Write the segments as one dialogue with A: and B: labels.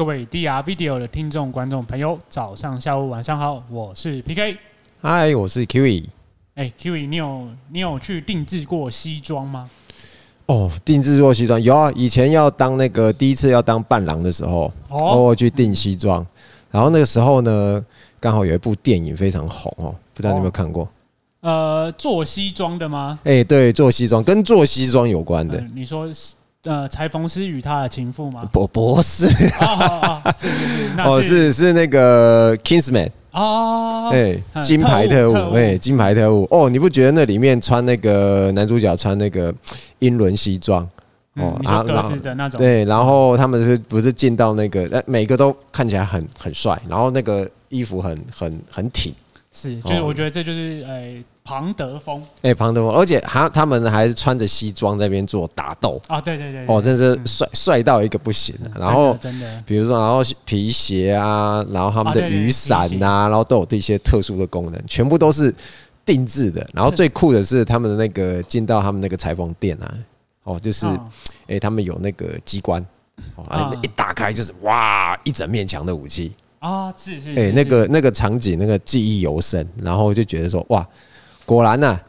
A: 各位 DR Video 的听众、观众朋友，早上、下午、晚上好，我是 PK。
B: 嗨，我是 Kiwi。
A: 哎，Kiwi，你有你有去定制过西装吗？
B: 哦，定制过西装有啊，以前要当那个第一次要当伴郎的时候，哦，我去订西装，然后那个时候呢，刚好有一部电影非常红哦，不知道你有没有看过？
A: 呃，做西装的吗？
B: 哎，对，做西装跟做西装有关的。
A: 呃、你说呃，裁缝师与他的情妇吗？
B: 不，不是。
A: 哦，是是是，
B: 哦，是是那个 Kingsman
A: 哦，
B: 哎，金牌特务，哎，金牌特务。哦，你不觉得那里面穿那个男主角穿那个英伦西装？
A: 哦，啊，格子的那种。
B: 对，然后他们是不是进到那个？哎，每个都看起来很很帅，然后那个衣服很很很挺。
A: 是，就是我觉得这就是呃。庞德风，
B: 哎，庞德风，而且他他们还是穿着西装在那边做打斗
A: 啊，对对对，
B: 哦，真是帅帅到一个不行了。然后
A: 真的，
B: 比如说，然后皮鞋啊，然后他们的雨伞呐，然后都有这些特殊的功能，全部都是定制的。然后最酷的是他们的那个进到他们那个裁缝店啊，哦，就是哎，他们有那个机关，哦，一打开就是哇，一整面墙的武器
A: 啊，是是，
B: 哎，那个那个场景那个记忆犹深，然后就觉得说哇。果然呐、啊，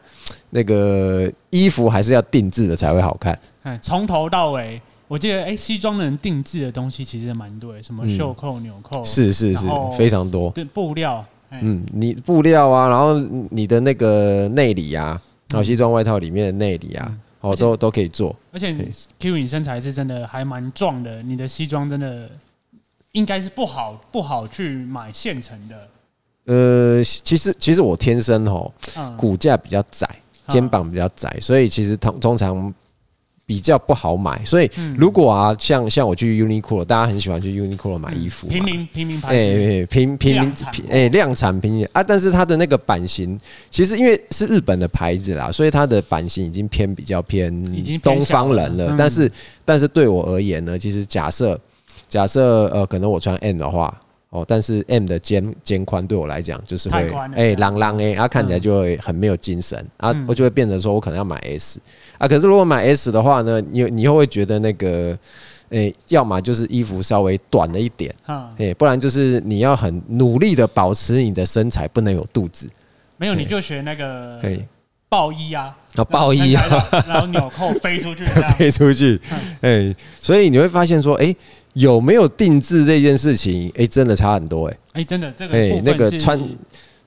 B: 那个衣服还是要定制的才会好看。
A: 哎，从头到尾，我记得哎、欸，西装的人定制的东西其实蛮多，什么袖扣、纽扣，
B: 是是是，非常多。
A: 对，布料，
B: 嗯，你布料啊，然后你的那个内里啊，然后西装外套里面的内里啊，哦，都都可以做。
A: 而且 Q 你身材是真的还蛮壮的，你的西装真的应该是不好不好去买现成的。
B: 呃，其实其实我天生哦，骨架比较窄，肩膀比较窄，所以其实通通常比较不好买。所以如果啊，像像我去 Uniqlo，大家很喜欢去 Uniqlo 买衣服，
A: 平民平民牌，
B: 哎，平平民，哎，量产平民啊。但是它的那个版型，其实因为是日本的牌子啦，所以它的版型已经偏比较偏东方人了。但是但是对我而言呢，其实假设假设呃，可能我穿 M 的话。哦，但是 M 的肩肩宽对我来讲就是会哎，朗朗哎，啊看起来就会很没有精神啊，我就会变成说我可能要买 S 啊，可是如果买 S 的话呢，你你又会觉得那个哎，要么就是衣服稍微短了一点，哎，不然就是你要很努力的保持你的身材不能有肚子，
A: 没有你就学那个暴衣啊，
B: 啊暴衣啊，
A: 然后纽扣飞出去，
B: 飞出去，哎，所以你会发现说哎。有没有定制这件事情？哎、欸，真的差很多哎、
A: 欸！哎，真的这个哎，
B: 那个穿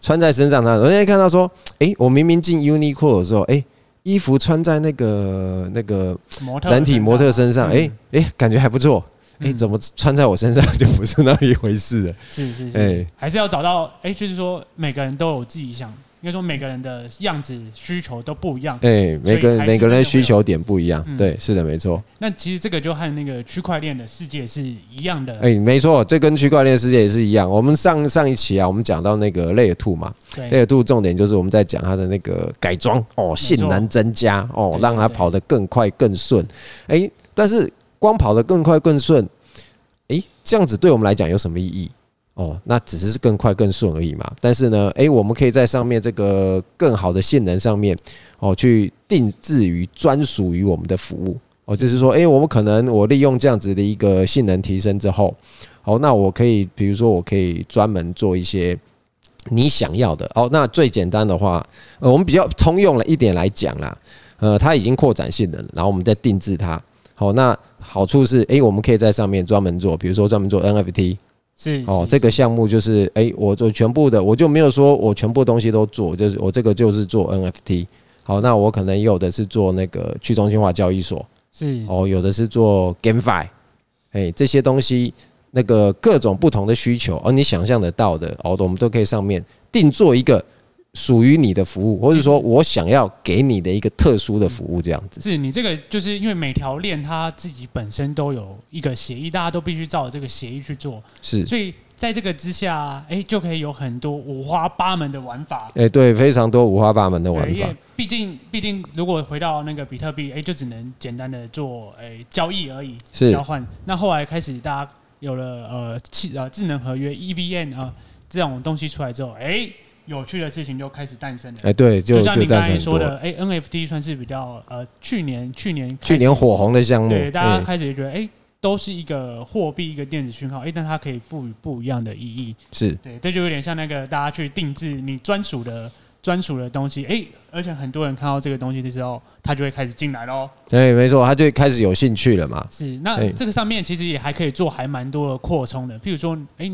B: 穿在身上，他人家看到说，哎、欸，我明明进 Uniqlo 的时候，哎、欸，衣服穿在那个那个人体模特身上，哎哎、感觉还不错，哎、欸，怎么穿在我身上 就不是那一回事了？
A: 是是是，哎、欸，还是要找到哎、欸，就是说每个人都有自己想。应该说每个人的样子需求都不一样，
B: 对，每个每个人的需求点不一样，对，是的，没错。
A: 那其实这个就和那个区块链的世界是一样的，
B: 哎，没错，这跟区块链世界也是一样。我们上上一期啊，我们讲到那个 Layer 2嘛，Layer 2重点就是我们在讲它的那个改装哦，性能增加哦，让它跑得更快更顺。哎，但是光跑得更快更顺，哎，这样子对我们来讲有什么意义？哦，那只是更快更顺而已嘛。但是呢，诶，我们可以在上面这个更好的性能上面，哦，去定制于专属于我们的服务。哦，就是说，诶，我们可能我利用这样子的一个性能提升之后，哦，那我可以，比如说，我可以专门做一些你想要的。哦，那最简单的话，呃，我们比较通用了一点来讲啦，呃，它已经扩展性能了，然后我们再定制它。好，那好处是，诶，我们可以在上面专门做，比如说专门做 NFT。
A: 是
B: 哦，这个项目就是哎，我做全部的，我就没有说我全部东西都做，就是我这个就是做 NFT。好，那我可能有的是做那个去中心化交易所，
A: 是
B: 哦，有的是做 GameFi，哎，这些东西那个各种不同的需求，而你想象得到的，哦，我们都可以上面定做一个。属于你的服务，或者说我想要给你的一个特殊的服务，这样子。
A: 是你这个，就是因为每条链它自己本身都有一个协议，大家都必须照这个协议去做。
B: 是，
A: 所以在这个之下，哎，就可以有很多五花八门的玩法。
B: 哎，对，非常多五花八门的玩法。
A: 毕竟，毕竟如果回到那个比特币，哎，就只能简单的做哎交易而已，
B: 是
A: 交换。那后来开始大家有了呃智呃智能合约 EVM 啊这种东西出来之后，哎。有趣的事情就开始诞生了。
B: 哎，对，就
A: 像你刚才说的，哎，NFT 算是比较呃，去年去年
B: 去年火红的项目。
A: 对，大家开始觉得，哎，都是一个货币，一个电子讯号，哎，但它可以赋予不一样的意义。
B: 是
A: 对，这就有点像那个大家去定制你专属的专属的东西，哎，而且很多人看到这个东西的时候，他就会开始进来喽。
B: 对，没错，他就开始有兴趣了嘛。
A: 是，那这个上面其实也还可以做还蛮多的扩充的，譬如说，哎，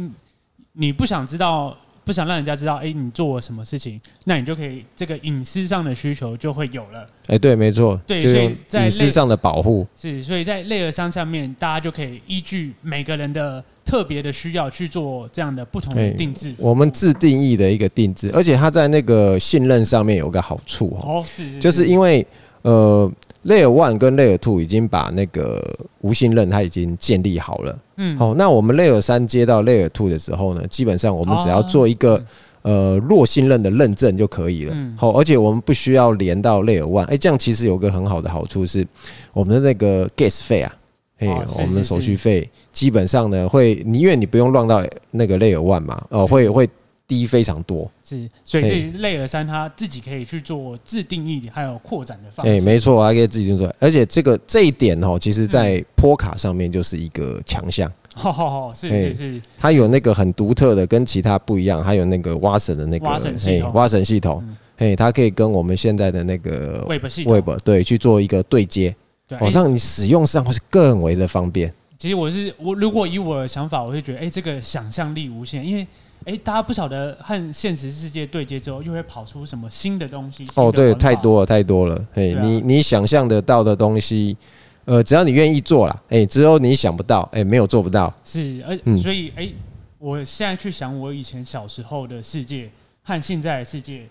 A: 你不想知道。不想让人家知道，哎、欸，你做了什么事情，那你就可以这个隐私上的需求就会有了。
B: 哎、欸，对，没错，
A: 对，所以在
B: 隐私上的保护
A: 是，所以在 Layer 3上面，大家就可以依据每个人的特别的需要去做这样的不同的定制、欸。
B: 我们自定义的一个定制，而且它在那个信任上面有个好处哦，是，是，是，就是因为呃。Layer One 跟 Layer Two 已经把那个无信任它已经建立好了。嗯，好，那我们 Layer 三接到 Layer Two 的时候呢，基本上我们只要做一个呃弱信任的认证就可以了。好，而且我们不需要连到 Layer One。哎，这样其实有个很好的好处是，我们的那个 Gas 费啊，哎，我们的手续费基本上呢会，你因为你不用乱到那个 Layer One 嘛，哦，会会。低非常多，
A: 是，所以这 Layer 3它自己可以去做自定义，还有扩展的方式。
B: 哎，没错，还可以自己做出来。而且这个这一点哦，其实在波卡上面就是一个强项。
A: 好好好，是是是，
B: 它有那个很独特的，跟其他不一样，还有那个挖神的那个挖神系统，挖神系统，嘿，它可以跟我们现在的那个
A: Web 系统
B: Web 对去做一个对接，哦，让你使用上会是更为的方便。
A: 其实我是我，如果以我的想法，我会觉得，哎，这个想象力无限，因为。哎，大家不晓得和现实世界对接之后，又会跑出什么新的东西？
B: 哦，对，太多了，太多了。哎，你你想象得到的东西，呃，只要你愿意做啦，哎，只有你想不到，哎，没有做不到。
A: 是，而所以，哎，我现在去想我以前小时候的世界和现在的世界，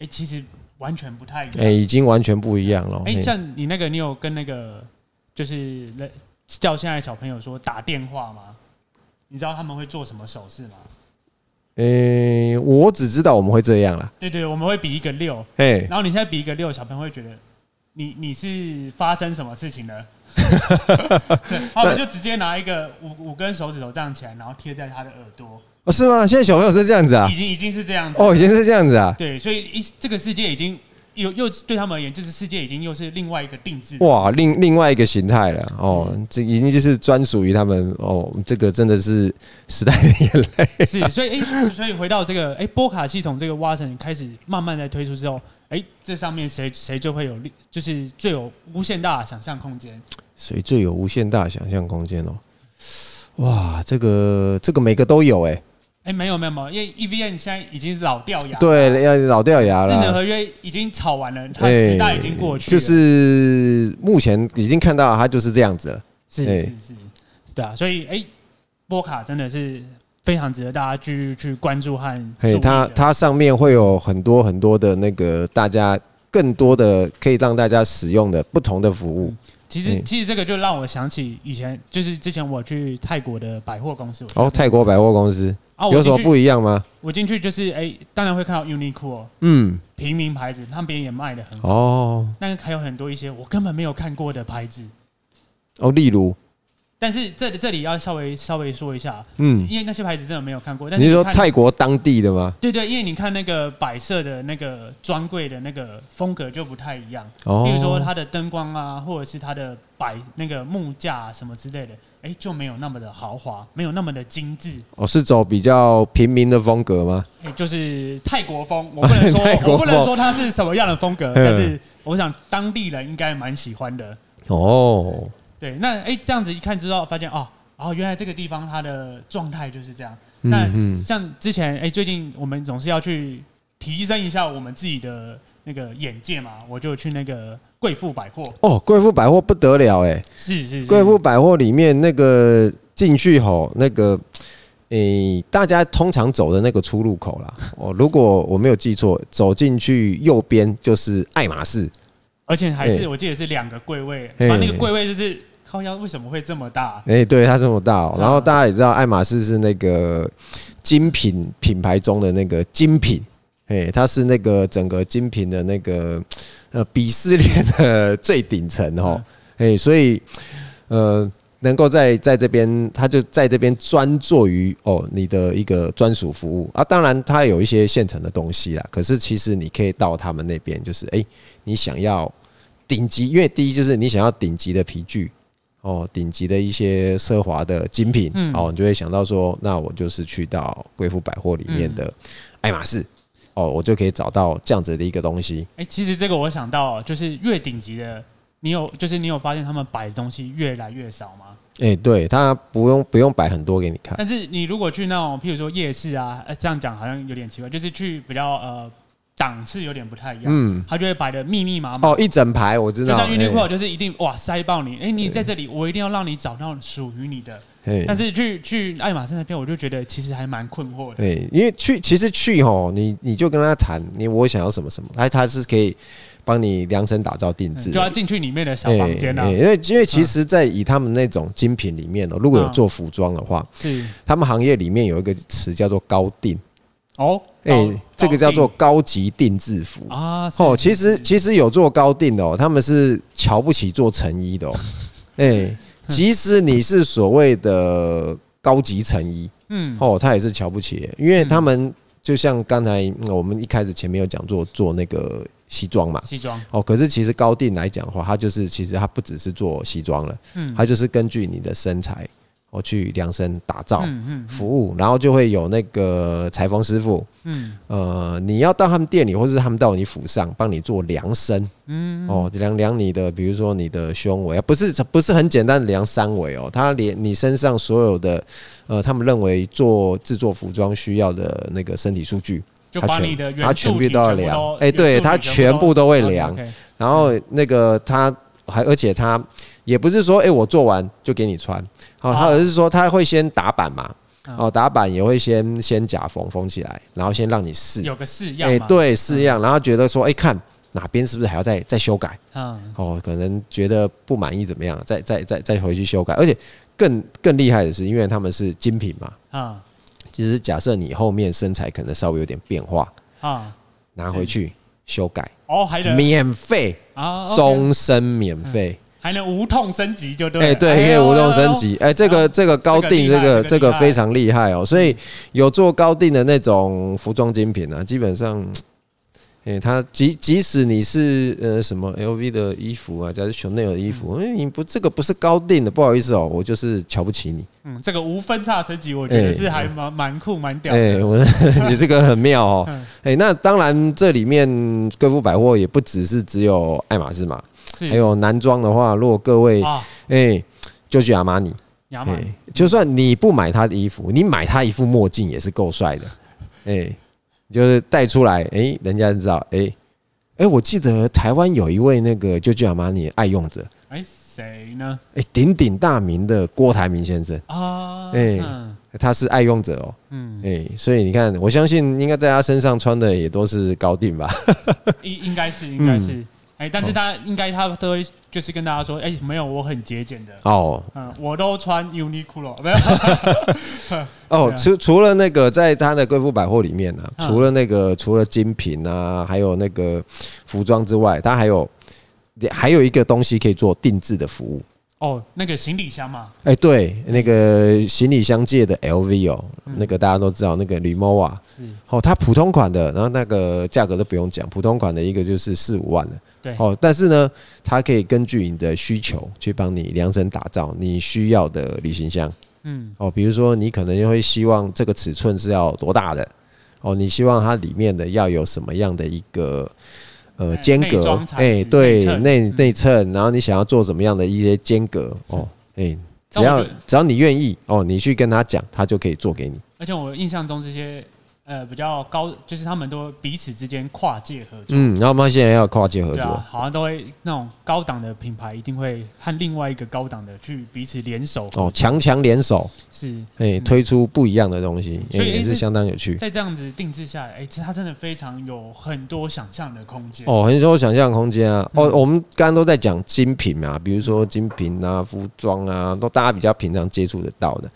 A: 哎，其实完全不太一样。
B: 哎，已经完全不一样了。
A: 哎，像你那个，你有跟那个就是叫现在小朋友说打电话吗？你知道他们会做什么手势吗？
B: 诶、欸，我只知道我们会这样啦。
A: 对对，我们会比一个六。哎，然后你现在比一个六，小朋友会觉得你你是发生什么事情了？对，他们就直接拿一个五五根手指头这样起来，然后贴在他的耳朵。
B: 哦，是吗？现在小朋友是这样子啊？
A: 已经已经是这样子。
B: 哦，已经是这样子啊？
A: 对，所以一这个世界已经。又又对他们而言，这个世界已经又是另外一个定制。
B: 哇，另另外一个形态了哦，这已经就是专属于他们哦。这个真的是时代的眼泪。
A: 是，所以哎，所以回到这个哎，波卡系统这个挖神开始慢慢在推出之后，哎，这上面谁谁就会有，就是最有无限大的想象空间。
B: 谁最有无限大的想象空间哦？哇，这个这个每个都有哎。
A: 哎、欸，没有没有没有，因为 EVN 现在已经老掉牙，
B: 对，要老掉牙了。智
A: 能合约已经炒完了，它时代已经过去了。
B: 就是目前已经看到它就是这样子了。
A: 是是是，对啊，所以哎、欸，波卡真的是非常值得大家去去关注和。嘿，
B: 它它上面会有很多很多的那个大家更多的可以让大家使用的不同的服务。嗯
A: 其实，其实这个就让我想起以前，就是之前我去泰国的百货公司。
B: 哦，泰国百货公司啊，有什么不一样吗？
A: 我进去就是，哎，当然会看到 Uniqlo，嗯，平民牌子，他们别人也卖的很好。哦，但是还有很多一些我根本没有看过的牌子。
B: 哦，例如。
A: 但是这里这里要稍微稍微说一下，嗯，因为那些牌子真的没有看过。但是
B: 你是说泰国当地的吗？
A: 对对，因为你看那个摆设的那个专柜的那个风格就不太一样。哦。比如说它的灯光啊，或者是它的摆那个木架什么之类的，哎，就没有那么的豪华，没有那么的精致。
B: 哦，是走比较平民的风格吗？
A: 哎，就是泰国风。我不能说，我不能说它是什么样的风格，但是我想当地人应该蛮喜欢的。哦。对，那哎，这样子一看之后，发现哦，哦，原来这个地方它的状态就是这样。那像之前哎，最近我们总是要去提升一下我们自己的那个眼界嘛，我就去那个贵妇百货。哦，
B: 贵妇百货不得了哎，
A: 是是是，
B: 贵妇百货里面那个进去吼，那个诶，大家通常走的那个出入口啦。哦，如果我没有记错，走进去右边就是爱马仕，
A: 而且还是我记得是两个柜位，把那个柜位就是。靠腰为什么会这么大？
B: 哎，对，它这么大哦。然后大家也知道，爱马仕是那个精品品牌中的那个精品，哎，它是那个整个精品的那个呃鄙视链的最顶层哦。哎，所以呃，能够在在这边，它就在这边专做于哦你的一个专属服务啊。当然，它有一些现成的东西啦。可是其实你可以到他们那边，就是哎，你想要顶级，因为第一就是你想要顶级的皮具。哦，顶级的一些奢华的精品，嗯、哦，你就会想到说，那我就是去到贵妇百货里面的爱马仕，嗯、哦，我就可以找到这样子的一个东西。
A: 哎、欸，其实这个我想到，就是越顶级的，你有就是你有发现他们摆的东西越来越少吗？
B: 哎、欸，对，他不用不用摆很多给你看。
A: 但是你如果去那种，譬如说夜市啊，这样讲好像有点奇怪，就是去比较呃。档次有点不太一样，嗯，他就会摆的密密麻麻。
B: 哦，一整排我知道，
A: 就像 Uniqlo 就是一定哇塞爆你，哎，你在这里，我一定要让你找到属于你的。但是去去爱马仕那边，我就觉得其实还蛮困惑的。
B: 对，因为去其实去吼，你你就跟他谈，你我想要什么什么，他他是可以帮你量身打造定制，
A: 就要进去里面的小房间啊。
B: 因为因为其实，在以他们那种精品里面哦，如果有做服装的话，是。他们行业里面有一个词叫做高定。哦，哎、欸，这个叫做高级定制服啊！哦，其实其实有做高定的哦，他们是瞧不起做成衣的哦。哎、欸，即使你是所谓的高级成衣，嗯，哦，他也是瞧不起，因为他们就像刚才我们一开始前面有讲做做那个西装嘛，西装哦，可是其实高定来讲的话，它就是其实它不只是做西装了，嗯，它就是根据你的身材。我去量身打造服务，然后就会有那个裁缝师傅，嗯，呃，你要到他们店里，或者是他们到你府上帮你做量身，嗯，哦，量量你的，比如说你的胸围，不是不是很简单的量三围哦，他连你身上所有的，呃，他们认为做制作服装需要的那个身体数据，他全他全部都要量，哎，对他全部都会量，然后那个他还而且他也不是说，哎，我做完就给你穿。哦，他而是说他会先打板嘛，哦，打板也会先先假缝缝起来，然后先让你试，
A: 有个试样，
B: 哎，对，试样，然后觉得说，哎，看哪边是不是还要再再修改，嗯，哦，可能觉得不满意怎么样，再再再再回去修改，而且更更厉害的是，因为他们是精品嘛，啊，其实假设你后面身材可能稍微有点变化，啊，拿回去修改，哦，还得。免费啊，终身免费。
A: 还能无痛升级就对，哎，
B: 对，可以无痛升级，哎，这个这个高定，这个这个非常厉害哦，所以有做高定的那种服装精品啊，基本上，哎，他即即使你是呃什么 LV 的衣服啊，假如 Chanel 的衣服，哎，你不这个不是高定的，不好意思哦，我就是瞧不起你。
A: 嗯，这个无分叉升级，我觉得是还蛮蛮酷蛮屌的。
B: 哎，我 你这个很妙哦，哎，那当然这里面贵妇百货也不只是只有爱马仕嘛。还有男装的话，如果各位哎，就去阿玛尼，哎，就算你不买他的衣服，你买他一副墨镜也是够帅的，哎，就是带出来，哎，人家知道，哎，哎，我记得台湾有一位那个就去阿玛尼爱用者，
A: 哎，谁呢？
B: 哎，鼎鼎大名的郭台铭先生。啊，哎，他是爱用者哦，嗯，哎，所以你看，我相信应该在他身上穿的也都是高定吧，
A: 应应该是，应该是。哎，但是他应该他都会就是跟大家说，哎，没有，我很节俭的。哦，嗯，我都穿 Uniqlo，没有。
B: 哦，除除了那个在他的贵妇百货里面呢，除了那个除了精品啊，还有那个服装之外，他还有还有一个东西可以做定制的服务。
A: 哦，那个行李箱嘛，
B: 哎，对，那个行李箱界的 LV 哦，那个大家都知道，那个 Rimowa，哦，它普通款的，然后那个价格都不用讲，普通款的一个就是四五万的。对，哦，但是呢，它可以根据你的需求去帮你量身打造你需要的旅行箱。嗯，哦，比如说你可能会希望这个尺寸是要多大的？哦，你希望它里面的要有什么样的一个呃间隔？哎，对，内内衬，然后你想要做什么样的一些间隔？哦，哎，只要只要你愿意，哦，你去跟他讲，他就可以做给你。
A: 而且我印象中这些。呃，比较高，就是他们都彼此之间跨界合作。
B: 嗯，然后我们现在要跨界合作，
A: 好像都会那种高档的品牌一定会和另外一个高档的去彼此联手。
B: 哦，强强联手是，哎，推出不一样的东西，所以也是相当有趣。
A: 在这样子定制下来，哎，其实它真的非常有很多想象的空间。
B: 哦，很多想象空间啊。哦，我们刚刚都在讲精品嘛，比如说精品啊、服装啊，都大家比较平常接触得到的。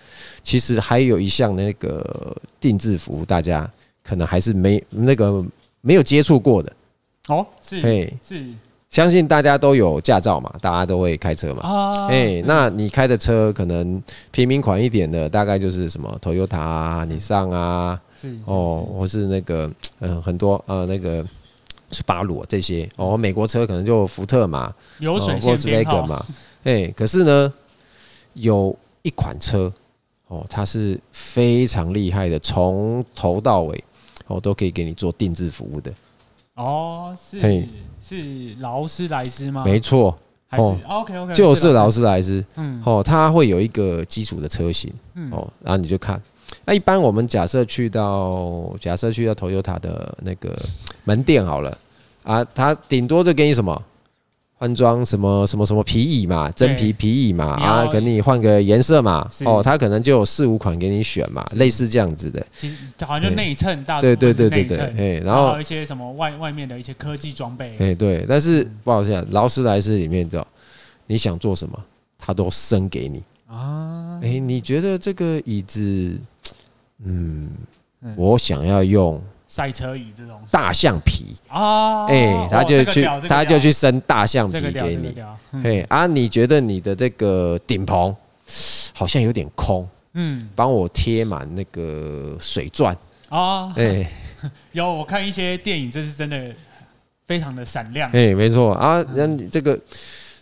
B: 其实还有一项那个定制服务，大家可能还是没那个没有接触过的
A: 哦。是，哎，是，
B: 相信大家都有驾照嘛，大家都会开车嘛。啊，哎，那你开的车可能平民款一点的，大概就是什么 Toyota 啊、尼桑啊，是哦，或是那个嗯很多呃那个斯巴鲁这些哦，美国车可能就福特嘛，
A: 流水线编号
B: 嘛。哎，可是呢。有一款车哦，它是非常厉害的，从头到尾哦都可以给你做定制服务的。
A: 哦，是嘿是劳斯莱斯吗？
B: 没错，
A: 哦，OK OK，
B: 就是劳斯莱斯。嗯，哦，它会有一个基础的车型，嗯，哦，然后你就看。那一般我们假设去到假设去到 Toyota 的那个门店好了啊，它顶多就给你什么换装什么什么什么皮椅嘛，真皮皮椅嘛啊，给你换个颜色嘛哦，它可能就有四五款给你选嘛，类似这样子的。
A: 其实好像就内衬大
B: 对对对对对，哎，然后
A: 一些什么外外面的一些科技装备，
B: 哎对，但是不好意思，劳斯莱斯里面知道你想做什么，它都生给你啊。哎，你觉得这个椅子？嗯，我想要用
A: 赛车椅这种。
B: 大象皮。啊，哎，他就去，他就去生大象皮给你，哎啊，你觉得你的这个顶棚好像有点空，嗯，帮我贴满那个水钻。啊，哎，
A: 有我看一些电影，这是真的非常的闪亮，
B: 哎，没错。啊，那你这个，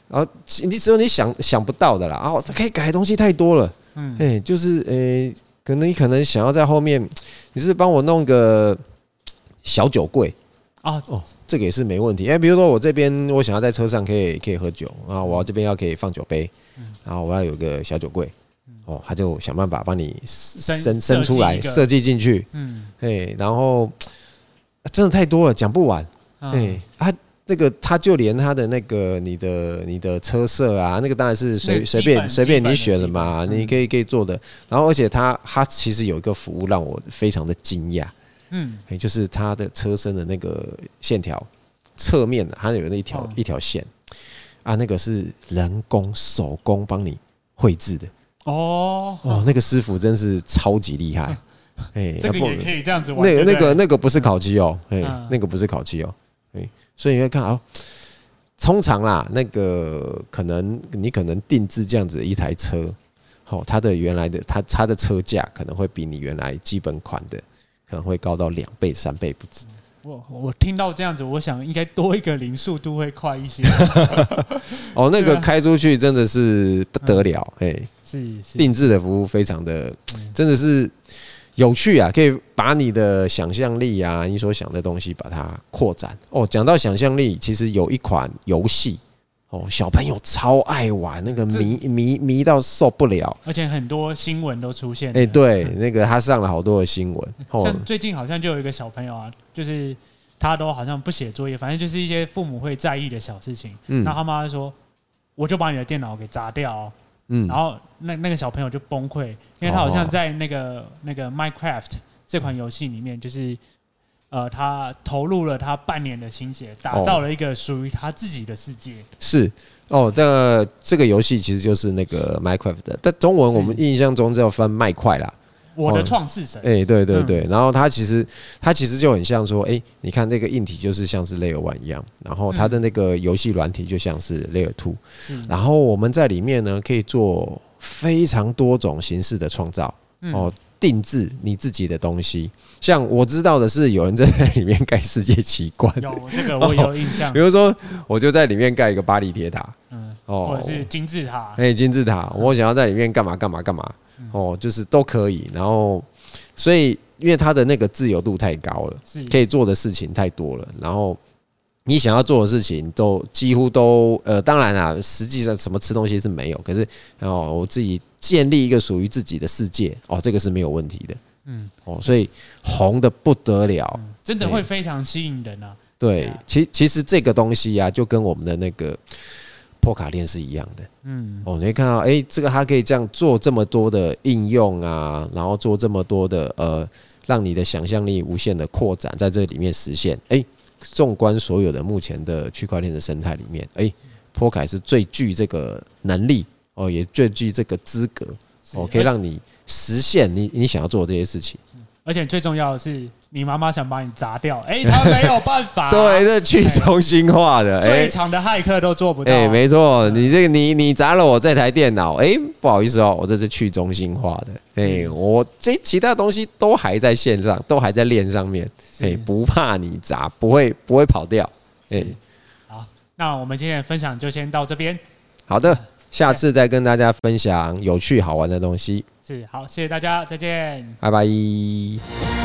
B: 啊，你只有你想想不到的啦，啊，可以改的东西太多了，嗯，哎，就是哎。可能你可能想要在后面，你是不是帮我弄个小酒柜。啊？哦，这个也是没问题。哎，比如说我这边我想要在车上可以可以喝酒啊，我要这边要可以放酒杯，然后我要有个小酒柜，哦，他就想办法帮你伸伸出来设计进去，嗯，哎，然后真的太多了，讲不完，哎，他。那个，他就连他的那个你的你的车色啊，那个当然是随随便随便你选的嘛，你可以可以做的。然后，而且他他其实有一个服务让我非常的惊讶，嗯，也就是它的车身的那个线条侧面的，它有那一条一条线啊，那个是人工手工帮你绘制的哦哦，那个师傅真是超级厉害，
A: 哎，这个也可以这样子玩。
B: 那个那个那个不是烤漆哦，哎，那个不是烤漆哦，哎。所以你会看啊，通常啦，那个可能你可能定制这样子一台车，好，它的原来的它它的车价可能会比你原来基本款的可能会高到两倍三倍不止。
A: 我我听到这样子，我想应该多一个零速度会快一些。
B: 哦，那个开出去真的是不得了，哎，是定制的服务非常的，真的是。有趣啊，可以把你的想象力啊，你所想的东西把它扩展哦。讲到想象力，其实有一款游戏哦，小朋友超爱玩，那个迷迷迷到受不了，
A: 而且很多新闻都出现。
B: 哎，对，那个他上了好多的新闻。
A: 像最近好像就有一个小朋友啊，就是他都好像不写作业，反正就是一些父母会在意的小事情。嗯，那他妈说：“我就把你的电脑给砸掉哦。”嗯，然后那那个小朋友就崩溃，因为他好像在那个那个 Minecraft 这款游戏里面，就是呃，他投入了他半年的心血，打造了一个属于他自己的世界。
B: 是哦，这个这个游戏其实就是那个 Minecraft 的，但中文我们印象中叫翻麦块啦。
A: 我的创世神，
B: 哎，对对对，然后它其实它其实就很像说，哎，你看那个硬体就是像是 Layer One 一样，然后它的那个游戏软体就像是 Layer Two，然后我们在里面呢可以做非常多种形式的创造，哦，定制你自己的东西。像我知道的是，有人在里面盖世界奇观，
A: 有这个我有印象。
B: 比如说，我就在里面盖一个巴黎铁塔，
A: 嗯，哦，或者是金字塔，
B: 哎，金字塔，我想要在里面干嘛干嘛干嘛。哦，就是都可以，然后，所以因为它的那个自由度太高了，可以做的事情太多了，然后你想要做的事情都几乎都呃，当然啦，实际上什么吃东西是没有，可是然后我自己建立一个属于自己的世界，哦，这个是没有问题的，嗯，哦，所以红的不得了，
A: 真的会非常吸引人啊。
B: 对，其其实这个东西呀，就跟我们的那个。破卡链是一样的，嗯，哦，你会看到，哎，这个它可以这样做这么多的应用啊，然后做这么多的呃，让你的想象力无限的扩展，在这里面实现。哎，纵观所有的目前的区块链的生态里面，哎，波凯是最具这个能力哦，也最具这个资格哦，可以让你实现你你想要做的这些事情。
A: 而且最重要的是，你妈妈想把你砸掉，哎，她没有办法。
B: 对，这去中心化的，
A: 最强的骇客都做不到。
B: 哎，没错，你这个你你砸了我这台电脑，哎，不好意思哦，我这是去中心化的，哎，我这其他东西都还在线上，都还在链上面，哎，不怕你砸，不会不会跑掉。哎，
A: 好，那我们今天的分享就先到这边。
B: 好的。下次再跟大家分享有趣好玩的东西。
A: 是，好，谢谢大家，再见，
B: 拜拜。